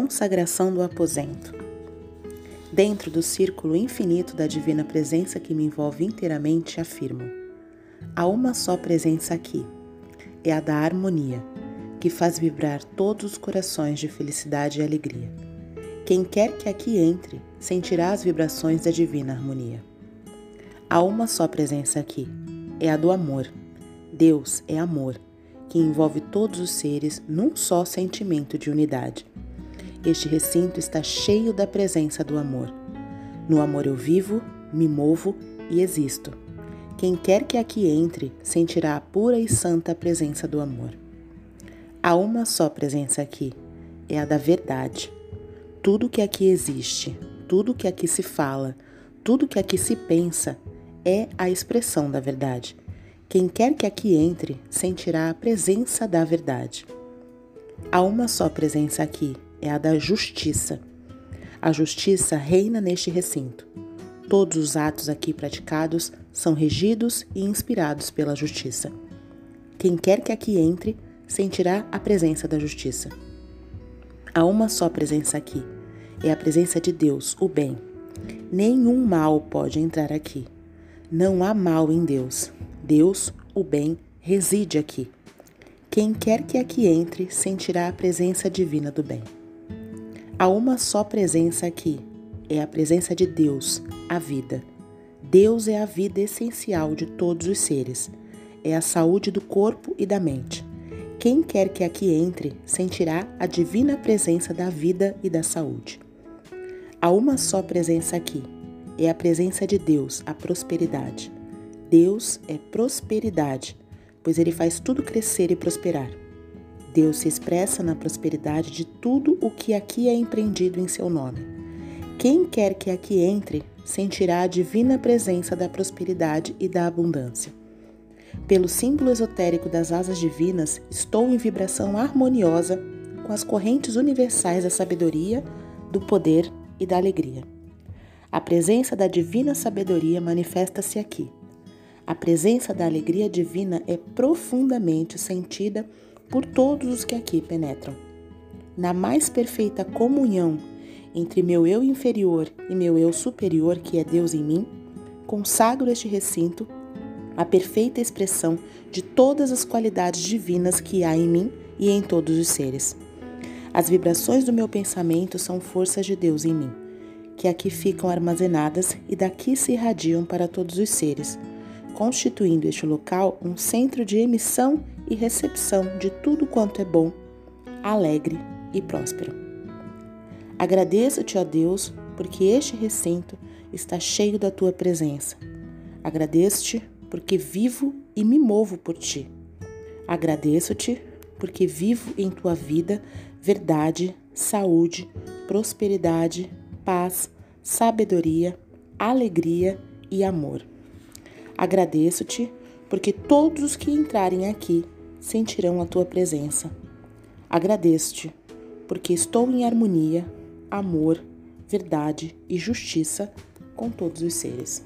Consagração do aposento. Dentro do círculo infinito da divina presença que me envolve inteiramente, afirmo: há uma só presença aqui, é a da harmonia, que faz vibrar todos os corações de felicidade e alegria. Quem quer que aqui entre sentirá as vibrações da divina harmonia. Há uma só presença aqui, é a do amor. Deus é amor, que envolve todos os seres num só sentimento de unidade. Este recinto está cheio da presença do amor. No amor eu vivo, me movo e existo. Quem quer que aqui entre sentirá a pura e santa presença do amor. Há uma só presença aqui, é a da verdade. Tudo que aqui existe, tudo que aqui se fala, tudo que aqui se pensa é a expressão da verdade. Quem quer que aqui entre sentirá a presença da verdade. Há uma só presença aqui, é a da justiça. A justiça reina neste recinto. Todos os atos aqui praticados são regidos e inspirados pela justiça. Quem quer que aqui entre sentirá a presença da justiça. Há uma só presença aqui, é a presença de Deus, o bem. Nenhum mal pode entrar aqui. Não há mal em Deus. Deus, o bem, reside aqui. Quem quer que aqui entre sentirá a presença divina do bem. Há uma só presença aqui, é a presença de Deus, a vida. Deus é a vida essencial de todos os seres, é a saúde do corpo e da mente. Quem quer que aqui entre sentirá a divina presença da vida e da saúde. Há uma só presença aqui, é a presença de Deus, a prosperidade. Deus é prosperidade, pois Ele faz tudo crescer e prosperar. Deus se expressa na prosperidade de tudo o que aqui é empreendido em seu nome. Quem quer que aqui entre sentirá a divina presença da prosperidade e da abundância. Pelo símbolo esotérico das asas divinas, estou em vibração harmoniosa com as correntes universais da sabedoria, do poder e da alegria. A presença da divina sabedoria manifesta-se aqui. A presença da alegria divina é profundamente sentida por todos os que aqui penetram. Na mais perfeita comunhão entre meu eu inferior e meu eu superior, que é Deus em mim, consagro este recinto a perfeita expressão de todas as qualidades divinas que há em mim e em todos os seres. As vibrações do meu pensamento são forças de Deus em mim, que aqui ficam armazenadas e daqui se irradiam para todos os seres, constituindo este local um centro de emissão e recepção de tudo quanto é bom, alegre e próspero. Agradeço-te, ó Deus, porque este recinto está cheio da tua presença. Agradeço-te porque vivo e me movo por ti. Agradeço-te porque vivo em tua vida verdade, saúde, prosperidade, paz, sabedoria, alegria e amor. Agradeço-te porque todos os que entrarem aqui sentirão a tua presença. Agradeço-te, porque estou em harmonia, amor, verdade e justiça com todos os seres.